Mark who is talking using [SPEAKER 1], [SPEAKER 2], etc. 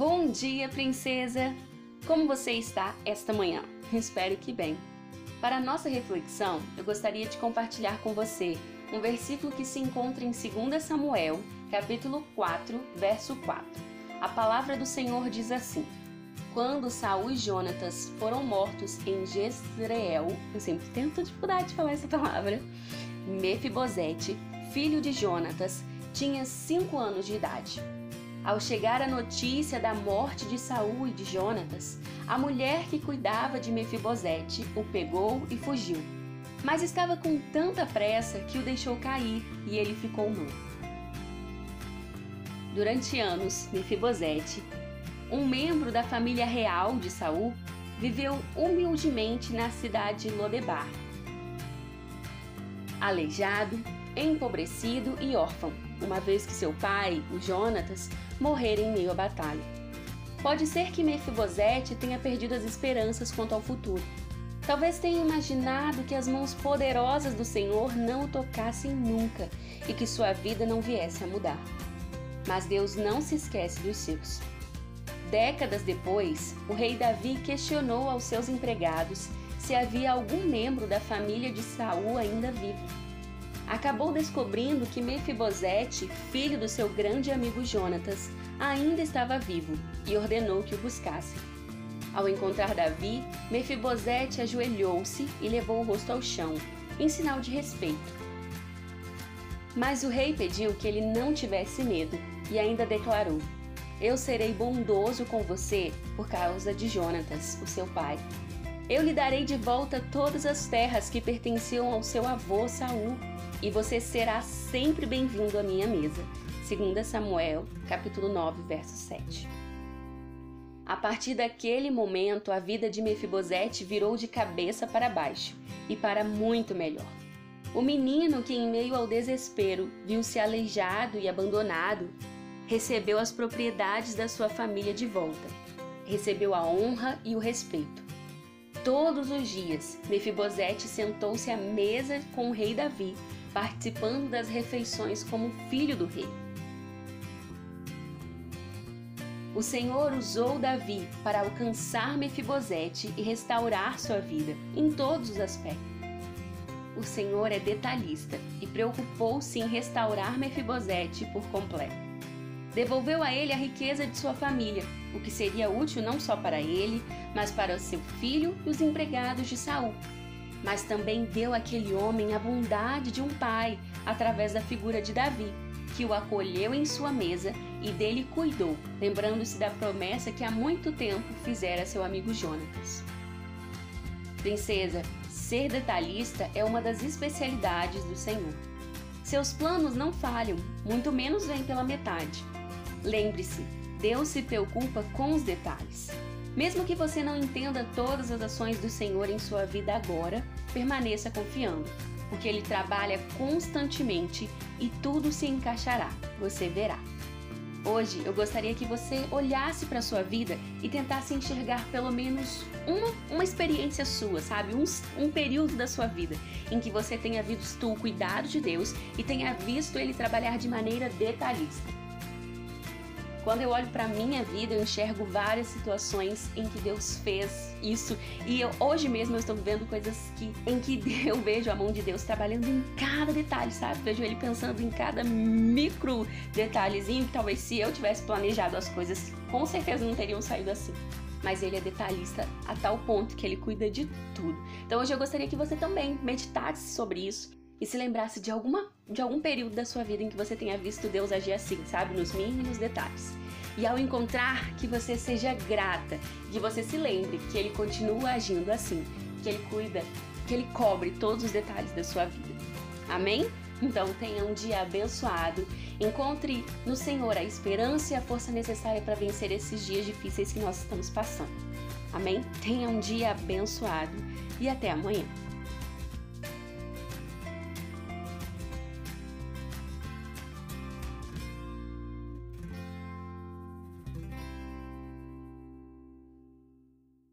[SPEAKER 1] Bom dia, princesa! Como você está esta manhã? Espero que bem. Para a nossa reflexão, eu gostaria de compartilhar com você um versículo que se encontra em 2 Samuel, capítulo 4, verso 4. A palavra do Senhor diz assim: Quando Saul e Jonatas foram mortos em Jezreel, eu sempre tenho dificuldade de falar essa palavra, Mefibosete, filho de Jonatas, tinha cinco anos de idade. Ao chegar a notícia da morte de Saul e de Jonatas, a mulher que cuidava de Mefibosete o pegou e fugiu. Mas estava com tanta pressa que o deixou cair e ele ficou nu. Durante anos, Mefibosete, um membro da família real de Saul, viveu humildemente na cidade de Lodebar. Aleijado, empobrecido e órfão, uma vez que seu pai, o Jonatas, morrera em meio à batalha. Pode ser que Mefibosete tenha perdido as esperanças quanto ao futuro. Talvez tenha imaginado que as mãos poderosas do Senhor não o tocassem nunca e que sua vida não viesse a mudar. Mas Deus não se esquece dos seus. Décadas depois, o rei Davi questionou aos seus empregados se havia algum membro da família de Saul ainda vivo acabou descobrindo que Mefibosete, filho do seu grande amigo Jonatas, ainda estava vivo e ordenou que o buscasse. Ao encontrar Davi, Mefibosete ajoelhou-se e levou o rosto ao chão, em sinal de respeito. Mas o rei pediu que ele não tivesse medo e ainda declarou: Eu serei bondoso com você por causa de Jonatas, o seu pai. Eu lhe darei de volta todas as terras que pertenciam ao seu avô Saul e você será sempre bem-vindo à minha mesa. 2 Samuel, capítulo 9, verso 7. A partir daquele momento, a vida de Mefibosete virou de cabeça para baixo e para muito melhor. O menino que, em meio ao desespero, viu-se aleijado e abandonado, recebeu as propriedades da sua família de volta. Recebeu a honra e o respeito. Todos os dias, Mefibosete sentou-se à mesa com o rei Davi participando das refeições como filho do rei. O Senhor usou Davi para alcançar Mefibosete e restaurar sua vida em todos os aspectos. O Senhor é detalhista e preocupou-se em restaurar Mefibosete por completo. Devolveu a ele a riqueza de sua família, o que seria útil não só para ele, mas para seu filho e os empregados de Saul, mas também deu àquele homem a bondade de um pai através da figura de Davi, que o acolheu em sua mesa e dele cuidou, lembrando-se da promessa que há muito tempo fizera seu amigo Jonatas. Princesa, ser detalhista é uma das especialidades do Senhor. Seus planos não falham, muito menos vêm pela metade. Lembre-se, Deus se preocupa com os detalhes. Mesmo que você não entenda todas as ações do Senhor em sua vida agora, permaneça confiando, porque Ele trabalha constantemente e tudo se encaixará, você verá. Hoje eu gostaria que você olhasse para sua vida e tentasse enxergar pelo menos uma, uma experiência sua, sabe? Um, um período da sua vida em que você tenha visto o cuidado de Deus e tenha visto Ele trabalhar de maneira detalhista. Quando eu olho para minha vida, eu enxergo várias situações em que Deus fez isso e eu, hoje mesmo eu estou vivendo coisas que, em que eu vejo a mão de Deus trabalhando em cada detalhe, sabe? Vejo Ele pensando em cada micro detalhezinho que talvez se eu tivesse planejado as coisas, com certeza não teriam saído assim mas ele é detalhista a tal ponto que ele cuida de tudo. Então hoje eu gostaria que você também meditasse sobre isso e se lembrasse de alguma de algum período da sua vida em que você tenha visto Deus agir assim, sabe, nos mínimos detalhes. E ao encontrar que você seja grata, que você se lembre que ele continua agindo assim, que ele cuida, que ele cobre todos os detalhes da sua vida. Amém? Então tenha um dia abençoado. Encontre no Senhor a esperança e a força necessária para vencer esses dias difíceis que nós estamos passando. Amém? Tenha um dia abençoado e até amanhã.